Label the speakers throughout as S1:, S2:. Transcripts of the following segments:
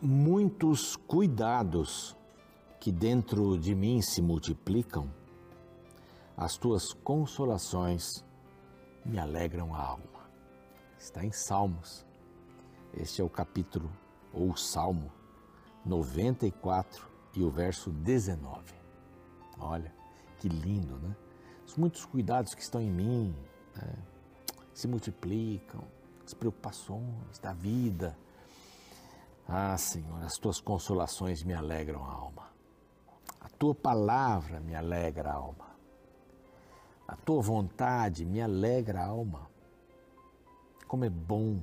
S1: muitos cuidados que dentro de mim se multiplicam, as tuas consolações me alegram a alma. Está em Salmos. Este é o capítulo ou Salmo 94 e o verso 19. Olha, que lindo, né? Os muitos cuidados que estão em mim né? se multiplicam, as preocupações da vida. Ah, Senhor, as tuas consolações me alegram a alma. A tua palavra me alegra a alma. A tua vontade me alegra a alma. Como é bom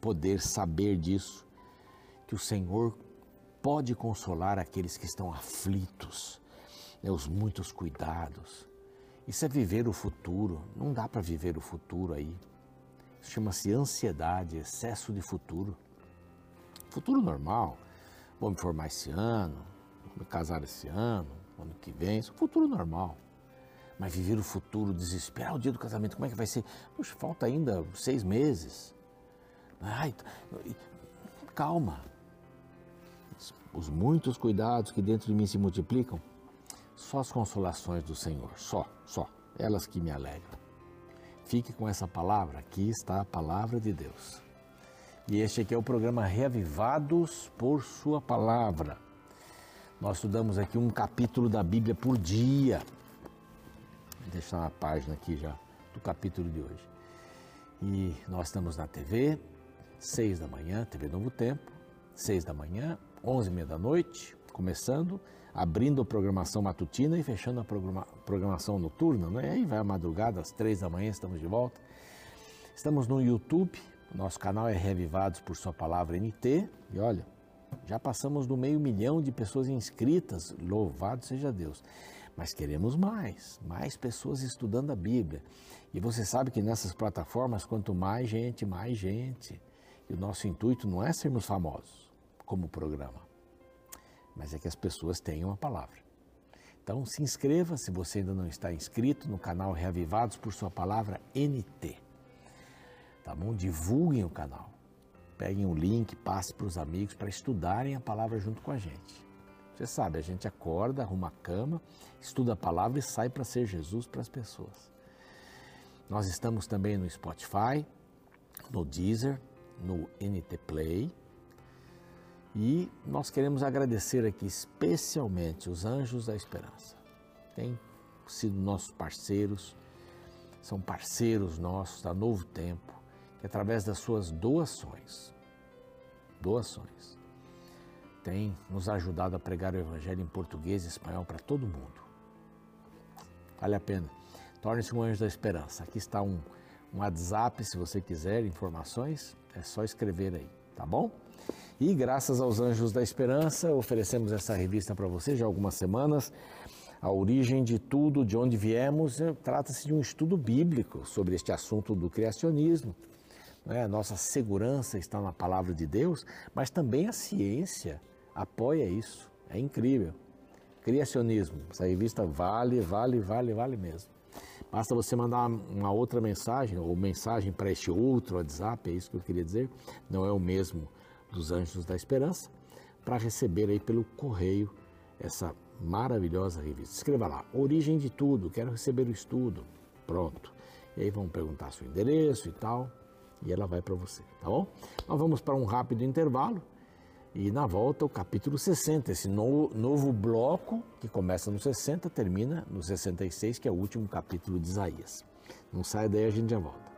S1: poder saber disso, que o Senhor pode consolar aqueles que estão aflitos, né, os muitos cuidados. Isso é viver o futuro, não dá para viver o futuro aí. Chama-se ansiedade, excesso de futuro. Futuro normal, vou me formar esse ano, vou me casar esse ano, ano que vem, isso é futuro normal. Mas viver o futuro, desesperar o dia do casamento, como é que vai ser? Puxa, falta ainda seis meses. Ai, calma, os muitos cuidados que dentro de mim se multiplicam, só as consolações do Senhor, só, só, elas que me alegram. Fique com essa palavra, aqui está a palavra de Deus. E este aqui é o programa Reavivados por Sua Palavra. Nós estudamos aqui um capítulo da Bíblia por dia. Vou deixar a página aqui já do capítulo de hoje. E nós estamos na TV, seis da manhã, TV Novo Tempo, seis da manhã, 11 e meia da noite, começando, abrindo a programação matutina e fechando a programa, programação noturna, né? aí vai a madrugada, às três da manhã, estamos de volta. Estamos no YouTube, nosso canal é Revivados por Sua Palavra NT, e olha, já passamos do meio milhão de pessoas inscritas, louvado seja Deus. Mas queremos mais, mais pessoas estudando a Bíblia. E você sabe que nessas plataformas, quanto mais gente, mais gente. E o nosso intuito não é sermos famosos como programa, mas é que as pessoas tenham a palavra. Então se inscreva se você ainda não está inscrito no canal Reavivados por Sua Palavra NT. Tá bom? Divulguem o canal. Peguem o link, passe para os amigos para estudarem a palavra junto com a gente. Você sabe, a gente acorda, arruma a cama, estuda a palavra e sai para ser Jesus para as pessoas. Nós estamos também no Spotify, no Deezer, no NT Play e nós queremos agradecer aqui especialmente os Anjos da Esperança. Têm sido nossos parceiros, são parceiros nossos da Novo Tempo, que através das suas doações, doações, tem nos ajudado a pregar o Evangelho em português e espanhol para todo mundo. Vale a pena. Torne-se um anjo da esperança. Aqui está um, um WhatsApp, se você quiser informações, é só escrever aí, tá bom? E graças aos Anjos da Esperança, oferecemos essa revista para você já há algumas semanas. A origem de tudo, de onde viemos, trata-se de um estudo bíblico sobre este assunto do criacionismo. É? A nossa segurança está na palavra de Deus, mas também a ciência apoia isso. É incrível. Criacionismo, essa revista vale, vale, vale, vale mesmo. Basta você mandar uma outra mensagem, ou mensagem para este outro WhatsApp, é isso que eu queria dizer, não é o mesmo dos Anjos da Esperança para receber aí pelo correio essa maravilhosa revista. Escreva lá, origem de tudo, quero receber o estudo. Pronto. E aí vão perguntar seu endereço e tal, e ela vai para você, tá bom? Nós vamos para um rápido intervalo e na volta o capítulo 60, esse novo, novo bloco que começa no 60, termina no 66, que é o último capítulo de Isaías. Não sai daí, a gente já volta.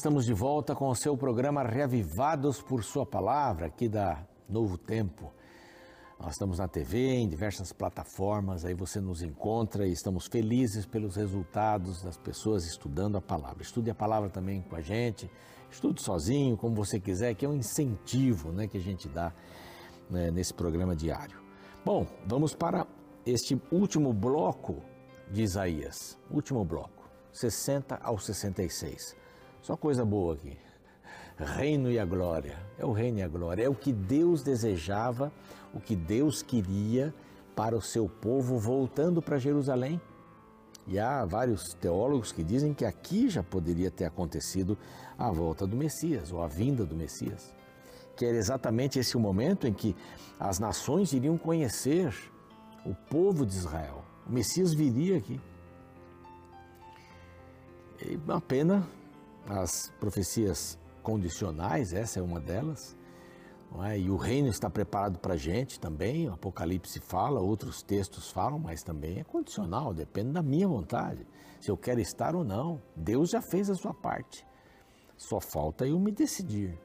S1: Estamos de volta com o seu programa Reavivados por Sua Palavra, aqui da Novo Tempo. Nós estamos na TV, em diversas plataformas, aí você nos encontra e estamos felizes pelos resultados das pessoas estudando a palavra. Estude a palavra também com a gente, estude sozinho, como você quiser, que é um incentivo né, que a gente dá né, nesse programa diário. Bom, vamos para este último bloco de Isaías. Último bloco. 60 ao 66. Só coisa boa aqui. Reino e a glória. É o reino e a glória. É o que Deus desejava, o que Deus queria para o seu povo voltando para Jerusalém. E há vários teólogos que dizem que aqui já poderia ter acontecido a volta do Messias, ou a vinda do Messias. Que era exatamente esse o momento em que as nações iriam conhecer o povo de Israel. O Messias viria aqui. E uma pena, as profecias condicionais, essa é uma delas, é? e o reino está preparado para a gente também, o Apocalipse fala, outros textos falam, mas também é condicional, depende da minha vontade, se eu quero estar ou não. Deus já fez a sua parte, só falta eu me decidir,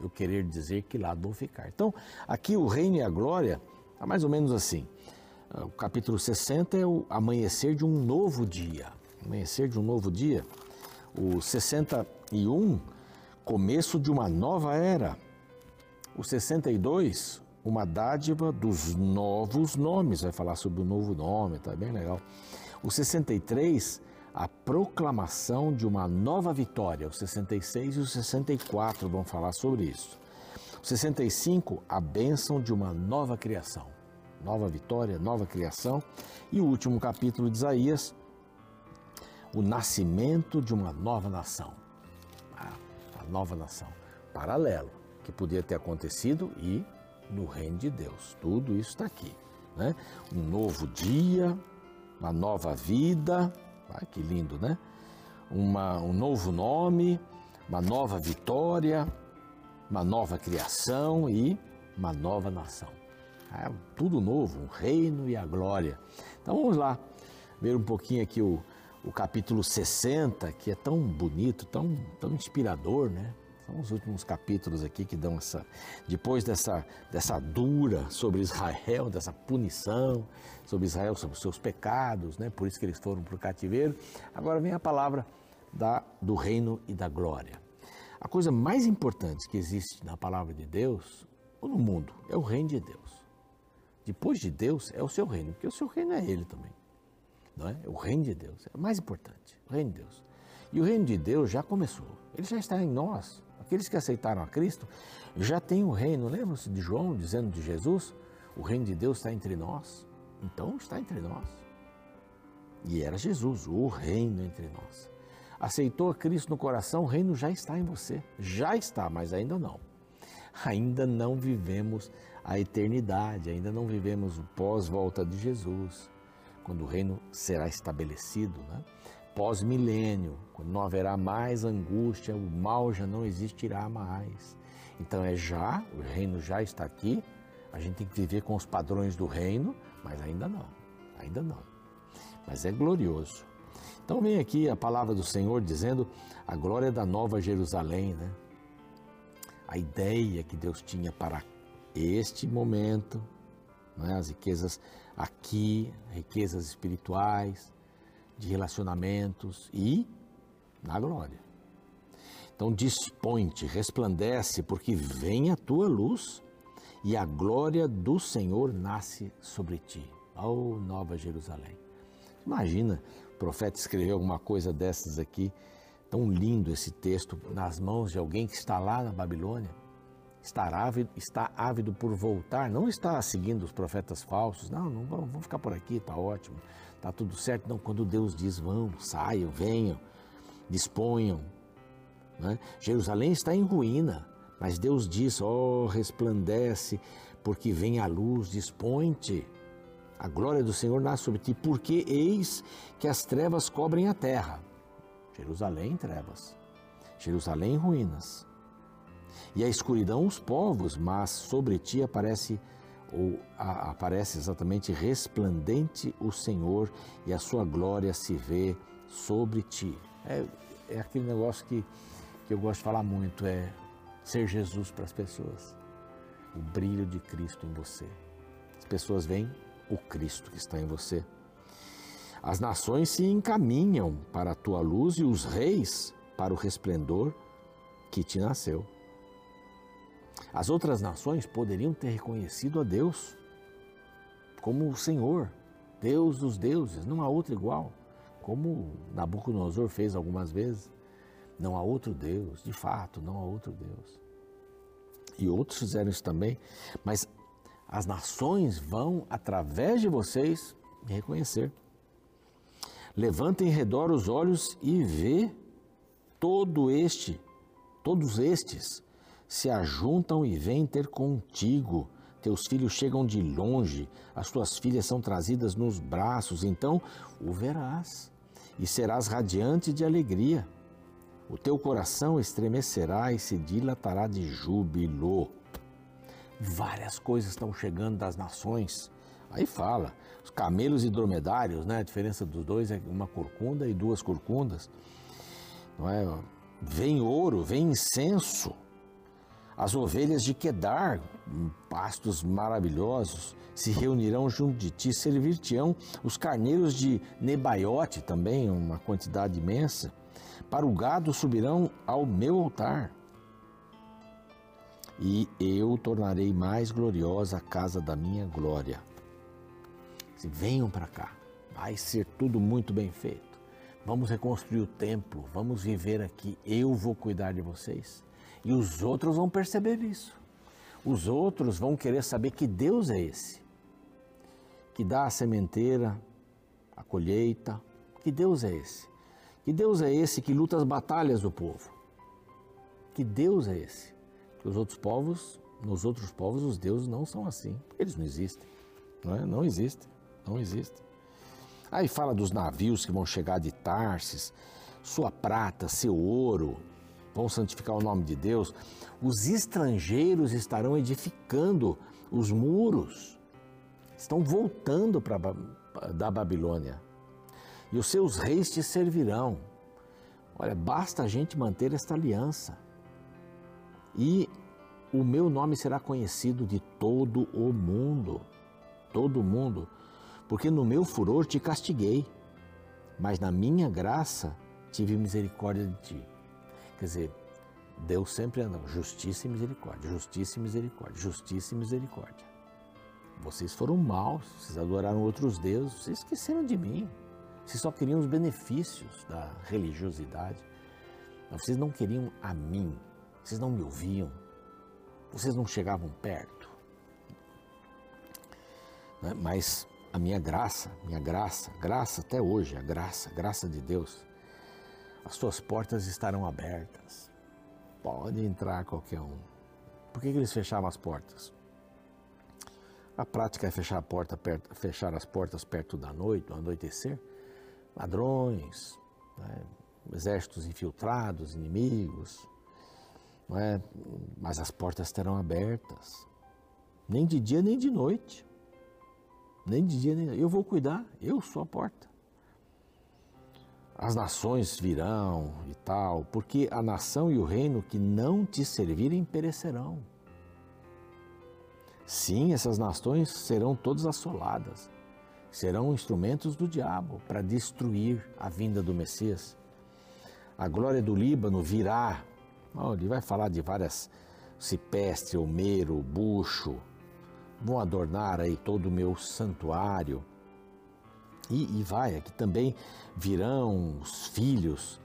S1: eu querer dizer que lado vou ficar. Então, aqui o reino e a glória, é mais ou menos assim. O capítulo 60 é o amanhecer de um novo dia amanhecer de um novo dia. O 61, começo de uma nova era. O 62, uma dádiva dos novos nomes. Vai falar sobre o novo nome, tá bem legal. O 63, a proclamação de uma nova vitória. O 66 e o 64 vão falar sobre isso. O 65, a bênção de uma nova criação. Nova vitória, nova criação. E o último capítulo de Isaías, o nascimento de uma nova nação. A, a nova nação. Paralelo, que podia ter acontecido e no reino de Deus. Tudo isso está aqui. Né? Um novo dia, uma nova vida. Ai, que lindo, né? Uma, um novo nome, uma nova vitória, uma nova criação e uma nova nação. É tudo novo, um reino e a glória. Então vamos lá ver um pouquinho aqui o, o capítulo 60, que é tão bonito, tão, tão inspirador, né? São os últimos capítulos aqui que dão essa. Depois dessa, dessa dura sobre Israel, dessa punição sobre Israel, sobre seus pecados, né? Por isso que eles foram para o cativeiro. Agora vem a palavra da, do reino e da glória. A coisa mais importante que existe na palavra de Deus, ou no mundo, é o reino de Deus. Depois de Deus, é o seu reino, porque o seu reino é Ele também não é? O reino de Deus é mais importante, o reino de Deus. E o reino de Deus já começou, ele já está em nós. Aqueles que aceitaram a Cristo já têm o reino. Lembra-se de João dizendo de Jesus? O reino de Deus está entre nós. Então está entre nós. E era Jesus, o reino entre nós. Aceitou a Cristo no coração, o reino já está em você. Já está, mas ainda não. Ainda não vivemos a eternidade, ainda não vivemos o pós-volta de Jesus quando o reino será estabelecido, né? pós-milênio, quando não haverá mais angústia, o mal já não existirá mais. Então é já, o reino já está aqui, a gente tem que viver com os padrões do reino, mas ainda não, ainda não. Mas é glorioso. Então vem aqui a palavra do Senhor dizendo a glória da nova Jerusalém, né? A ideia que Deus tinha para este momento, né? as riquezas aqui, riquezas espirituais, de relacionamentos e na glória. Então dispõe-te, resplandece, porque vem a tua luz e a glória do Senhor nasce sobre ti. Oh, Nova Jerusalém. Imagina o profeta escrever alguma coisa dessas aqui, tão lindo esse texto, nas mãos de alguém que está lá na Babilônia estar ávido, está ávido por voltar, não está seguindo os profetas falsos, não, não vamos, ficar por aqui, está ótimo, está tudo certo. Não, quando Deus diz vão, saiam, venham, disponham. Né? Jerusalém está em ruína, mas Deus diz: ó, oh, resplandece, porque vem a luz, dispõe-te. A glória do Senhor nasce sobre ti, porque eis que as trevas cobrem a terra. Jerusalém trevas, Jerusalém ruínas e a escuridão os povos, mas sobre ti aparece ou a, aparece exatamente resplandente o Senhor e a sua glória se vê sobre ti. É, é aquele negócio que, que eu gosto de falar muito, é ser Jesus para as pessoas. O brilho de Cristo em você. As pessoas veem o Cristo que está em você. As nações se encaminham para a tua luz e os reis para o resplendor que te nasceu. As outras nações poderiam ter reconhecido a Deus como o Senhor, Deus dos deuses, não há outro igual. como Nabucodonosor fez algumas vezes. Não há outro Deus, de fato, não há outro Deus. E outros fizeram isso também, mas as nações vão, através de vocês, me reconhecer. Levantem em redor os olhos e vê todo este, todos estes se ajuntam e vêm ter contigo. Teus filhos chegam de longe, as tuas filhas são trazidas nos braços, então o verás e serás radiante de alegria. O teu coração estremecerá e se dilatará de júbilo. Várias coisas estão chegando das nações. Aí fala, os camelos e dromedários, né? A diferença dos dois é uma corcunda e duas corcundas. Não é? Vem ouro, vem incenso. As ovelhas de Quedar, pastos maravilhosos, se reunirão junto de ti, servir-te-ão os carneiros de Nebaiote, também uma quantidade imensa. Para o gado subirão ao meu altar. E eu tornarei mais gloriosa a casa da minha glória. Se venham para cá, vai ser tudo muito bem feito. Vamos reconstruir o templo, vamos viver aqui. Eu vou cuidar de vocês. E os outros vão perceber isso. Os outros vão querer saber que Deus é esse, que dá a sementeira, a colheita. Que Deus é esse? Que Deus é esse que luta as batalhas do povo? Que Deus é esse? Que os outros povos, nos outros povos, os deuses não são assim, eles não existem, não é? Não existem, não existem. Aí fala dos navios que vão chegar de Tarsis, sua prata, seu ouro, vão santificar o nome de Deus, os estrangeiros estarão edificando os muros, estão voltando para da Babilônia. E os seus reis te servirão. Olha, basta a gente manter esta aliança. E o meu nome será conhecido de todo o mundo. Todo mundo. Porque no meu furor te castiguei, mas na minha graça tive misericórdia de ti. Quer dizer, Deus sempre anda justiça e misericórdia, justiça e misericórdia, justiça e misericórdia. Vocês foram maus, vocês adoraram outros deuses, vocês esqueceram de mim. Vocês só queriam os benefícios da religiosidade. Vocês não queriam a mim, vocês não me ouviam, vocês não chegavam perto. Né? Mas a minha graça, minha graça, graça até hoje, a graça, graça de Deus, as tuas portas estarão abertas. Pode entrar qualquer um. Por que, que eles fechavam as portas? A prática é fechar, a porta perto, fechar as portas perto da noite, do anoitecer. Ladrões, né? exércitos infiltrados, inimigos. É? Mas as portas estarão abertas. Nem de dia, nem de noite. Nem de dia, nem de noite. Eu vou cuidar, eu sou a porta as nações virão e tal, porque a nação e o reino que não te servirem perecerão. Sim, essas nações serão todas assoladas, serão instrumentos do diabo para destruir a vinda do Messias. A glória do Líbano virá, ele vai falar de várias cipestre, almeiro, bucho, vão adornar aí todo o meu santuário e, e vai, aqui também virão os filhos,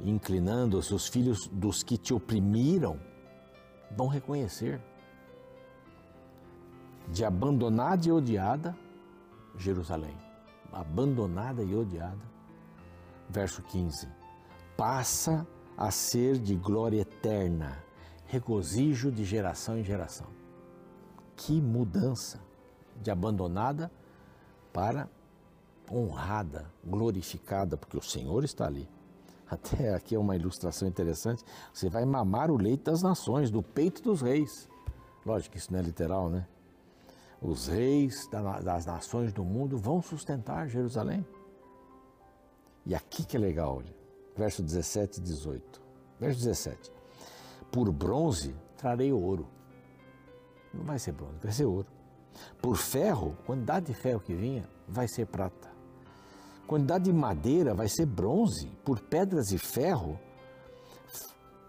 S1: inclinando-se, os filhos dos que te oprimiram, vão reconhecer. De abandonada e odiada, Jerusalém. Abandonada e odiada. Verso 15. Passa a ser de glória eterna, regozijo de geração em geração. Que mudança de abandonada para honrada, glorificada, porque o Senhor está ali. Até aqui é uma ilustração interessante. Você vai mamar o leite das nações, do peito dos reis. Lógico que isso não é literal, né? Os reis das nações do mundo vão sustentar Jerusalém. E aqui que é legal, olha. Verso 17 e 18. Verso 17. Por bronze trarei ouro. Não vai ser bronze, vai ser ouro. Por ferro, quantidade de ferro que vinha, vai ser prata. Quantidade de madeira vai ser bronze, por pedras e ferro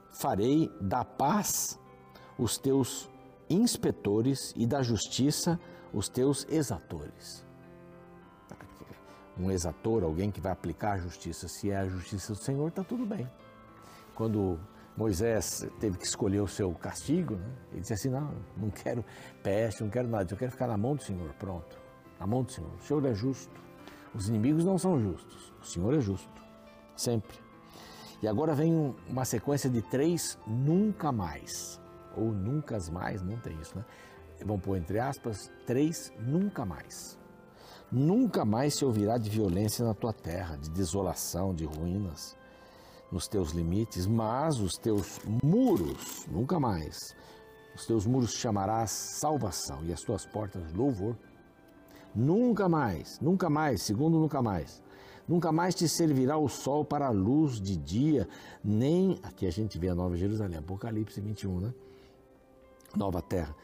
S1: farei da paz os teus inspetores e da justiça os teus exatores. um exator, alguém que vai aplicar a justiça. Se é a justiça do Senhor, está tudo bem. Quando Moisés teve que escolher o seu castigo, né? ele disse assim: Não, não quero peste, não quero nada, eu quero ficar na mão do Senhor. Pronto, na mão do Senhor. O Senhor é justo. Os inimigos não são justos, o Senhor é justo, sempre. E agora vem uma sequência de três nunca mais, ou nunca mais, não tem isso, né? Vamos pôr entre aspas, três nunca mais. Nunca mais se ouvirá de violência na tua terra, de desolação, de ruínas nos teus limites, mas os teus muros, nunca mais. Os teus muros chamarás salvação e as tuas portas louvor. Nunca mais, nunca mais, segundo nunca mais. Nunca mais te servirá o sol para a luz de dia, nem. Aqui a gente vê a Nova Jerusalém, Apocalipse 21, né? Nova Terra.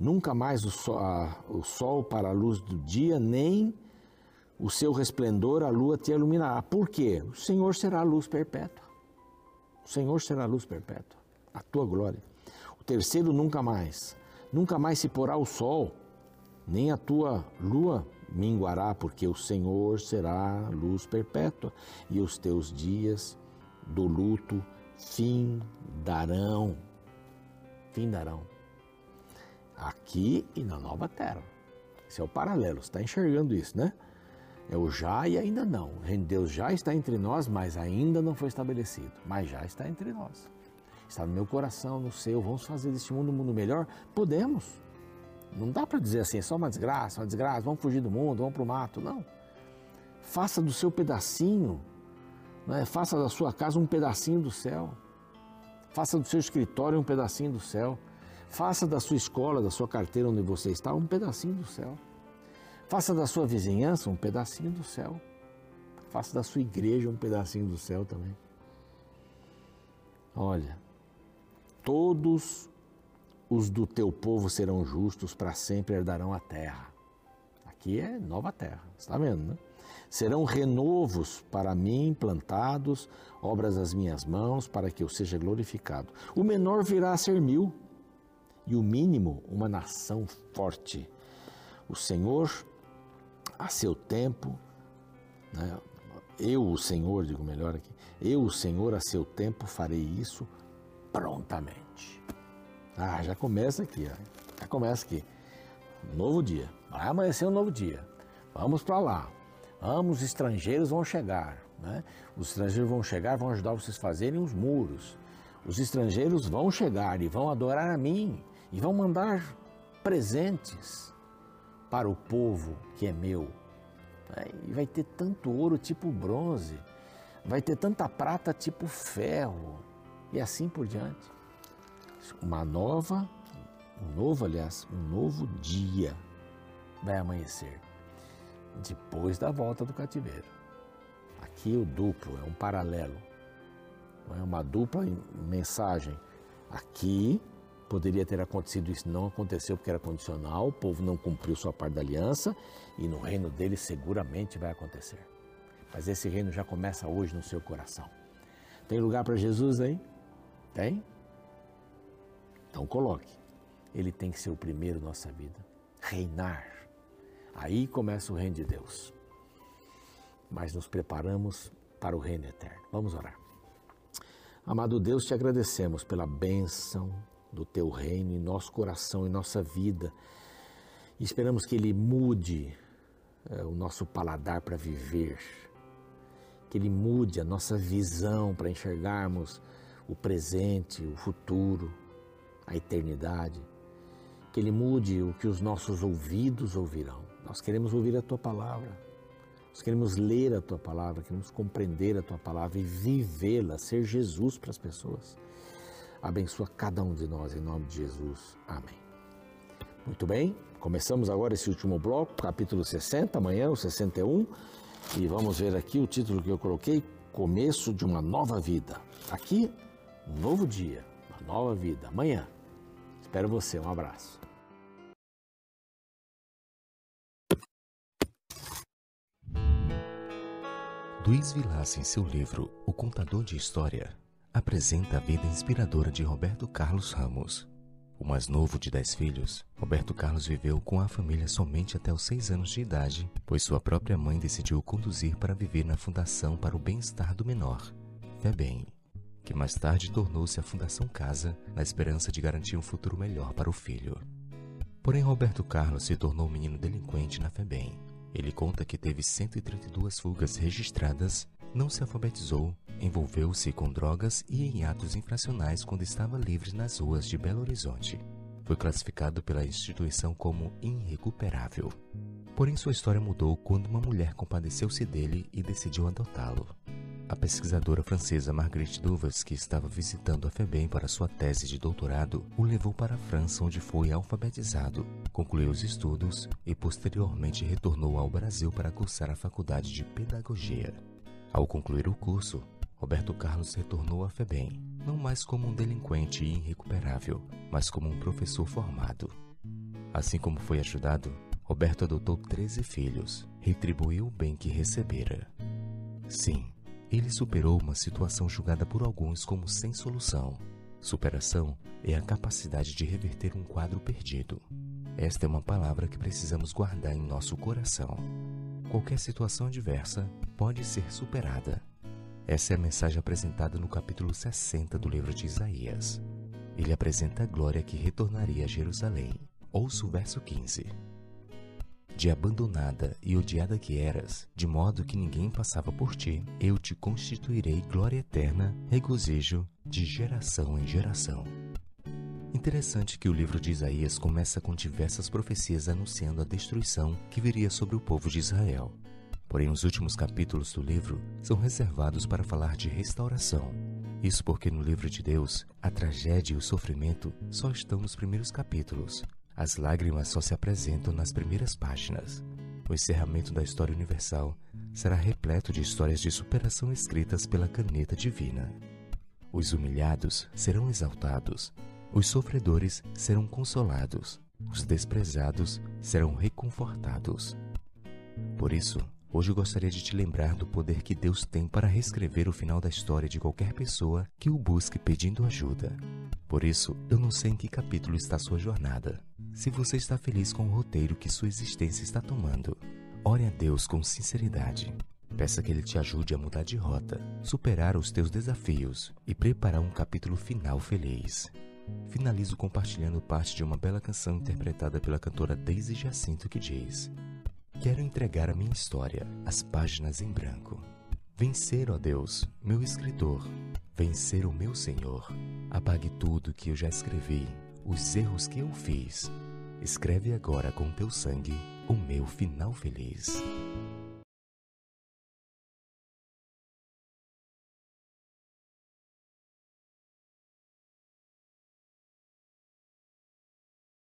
S1: Nunca mais o sol, a, o sol para a luz do dia, nem o seu resplendor, a lua te iluminará. Por quê? O Senhor será a luz perpétua. O Senhor será a luz perpétua, a tua glória. O terceiro, nunca mais. Nunca mais se porá o sol, nem a tua lua minguará, porque o Senhor será luz perpétua, e os teus dias do luto fim darão. Fim darão. Aqui e na nova terra. Esse é o paralelo, você está enxergando isso, né? É o já e ainda não. O de Deus já está entre nós, mas ainda não foi estabelecido. Mas já está entre nós. Está no meu coração, no seu. Vamos fazer deste mundo um mundo melhor? Podemos. Não dá para dizer assim, é só uma desgraça, uma desgraça, vamos fugir do mundo, vamos para o mato. Não. Faça do seu pedacinho, né? faça da sua casa um pedacinho do céu. Faça do seu escritório um pedacinho do céu. Faça da sua escola, da sua carteira onde você está, um pedacinho do céu. Faça da sua vizinhança um pedacinho do céu. Faça da sua igreja um pedacinho do céu também. Olha, todos os do teu povo serão justos, para sempre herdarão a terra. Aqui é nova terra, está vendo, né? Serão renovos para mim plantados, obras das minhas mãos, para que eu seja glorificado. O menor virá a ser mil, e o mínimo uma nação forte. O Senhor a seu tempo, né? eu, o Senhor, digo melhor aqui, eu, o Senhor, a seu tempo farei isso prontamente. Ah, já começa aqui, ó. já começa aqui. Novo dia, vai amanhecer um novo dia. Vamos para lá. Vamos, os estrangeiros vão chegar. Né? Os estrangeiros vão chegar, vão ajudar vocês a fazerem os muros. Os estrangeiros vão chegar e vão adorar a mim e vão mandar presentes para o povo que é meu. E vai ter tanto ouro tipo bronze, vai ter tanta prata tipo ferro, e assim por diante. Uma nova, um novo, aliás, um novo dia vai amanhecer depois da volta do cativeiro. Aqui o duplo, é um paralelo, é uma dupla mensagem. Aqui Poderia ter acontecido isso, não aconteceu porque era condicional, o povo não cumpriu sua parte da aliança e no reino dele seguramente vai acontecer. Mas esse reino já começa hoje no seu coração. Tem lugar para Jesus aí? Tem? Então coloque. Ele tem que ser o primeiro na nossa vida. Reinar. Aí começa o reino de Deus. Mas nos preparamos para o reino eterno. Vamos orar. Amado Deus, te agradecemos pela bênção do teu reino em nosso coração, em nossa vida. E esperamos que ele mude é, o nosso paladar para viver, que ele mude a nossa visão para enxergarmos o presente, o futuro, a eternidade. Que ele mude o que os nossos ouvidos ouvirão. Nós queremos ouvir a tua palavra. Nós queremos ler a tua palavra, queremos compreender a tua palavra e vivê-la, ser Jesus para as pessoas abençoa cada um de nós em nome de Jesus. Amém. Muito bem, começamos agora esse último bloco, capítulo 60, amanhã o 61, e vamos ver aqui o título que eu coloquei: Começo de uma nova vida. Aqui, um novo dia, uma nova vida. Amanhã. Espero você. Um abraço.
S2: Luiz Vilas, em seu livro O Contador de História, apresenta a vida inspiradora de Roberto Carlos Ramos. O mais novo de dez filhos, Roberto Carlos viveu com a família somente até os seis anos de idade, pois sua própria mãe decidiu conduzir para viver na Fundação para o Bem-Estar do Menor, FEBEM, que mais tarde tornou-se a Fundação Casa, na esperança de garantir um futuro melhor para o filho. Porém, Roberto Carlos se tornou um menino delinquente na FEBEM. Ele conta que teve 132 fugas registradas, não se alfabetizou, envolveu-se com drogas e em atos infracionais quando estava livre nas ruas de Belo Horizonte. Foi classificado pela instituição como irrecuperável. Porém, sua história mudou quando uma mulher compadeceu-se dele e decidiu adotá-lo. A pesquisadora francesa Marguerite Duvers, que estava visitando a FEBEM para sua tese de doutorado, o levou para a França, onde foi alfabetizado, concluiu os estudos e posteriormente retornou ao Brasil para cursar a faculdade de pedagogia. Ao concluir o curso, Roberto Carlos retornou à FEBEM, não mais como um delinquente irrecuperável, mas como um professor formado. Assim como foi ajudado, Roberto adotou 13 filhos, retribuiu o bem que recebera. Sim, ele superou uma situação julgada por alguns como sem solução. Superação é a capacidade de reverter um quadro perdido. Esta é uma palavra que precisamos guardar em nosso coração. Qualquer situação adversa pode ser superada. Essa é a mensagem apresentada no capítulo 60 do livro de Isaías. Ele apresenta a glória que retornaria a Jerusalém. Ouça o verso 15 de abandonada e odiada que eras, de modo que ninguém passava por ti, eu te constituirei glória eterna, regozijo de geração em geração. Interessante que o livro de Isaías começa com diversas profecias anunciando a destruição que viria sobre o povo de Israel. Porém, os últimos capítulos do livro são reservados para falar de restauração. Isso porque no livro de Deus, a tragédia e o sofrimento só estão nos primeiros capítulos, as lágrimas só se apresentam nas primeiras páginas. O encerramento da história universal será repleto de histórias de superação escritas pela caneta divina. Os humilhados serão exaltados, os sofredores serão consolados, os desprezados serão reconfortados. Por isso, hoje eu gostaria de te lembrar do poder que Deus tem para reescrever o final da história de qualquer pessoa que o busque pedindo ajuda. Por isso, eu não sei em que capítulo está sua jornada, se você está feliz com o roteiro que sua existência está tomando, ore a Deus com sinceridade. Peça que Ele te ajude a mudar de rota, superar os teus desafios e preparar um capítulo final feliz. Finalizo compartilhando parte de uma bela canção interpretada pela cantora Daisy Jacinto que diz: Quero entregar a minha história, as páginas em branco. Vencer, ó Deus, meu escritor, vencer o meu Senhor. Apague tudo que eu já escrevi, os erros que eu fiz Escreve agora com teu sangue o meu final feliz.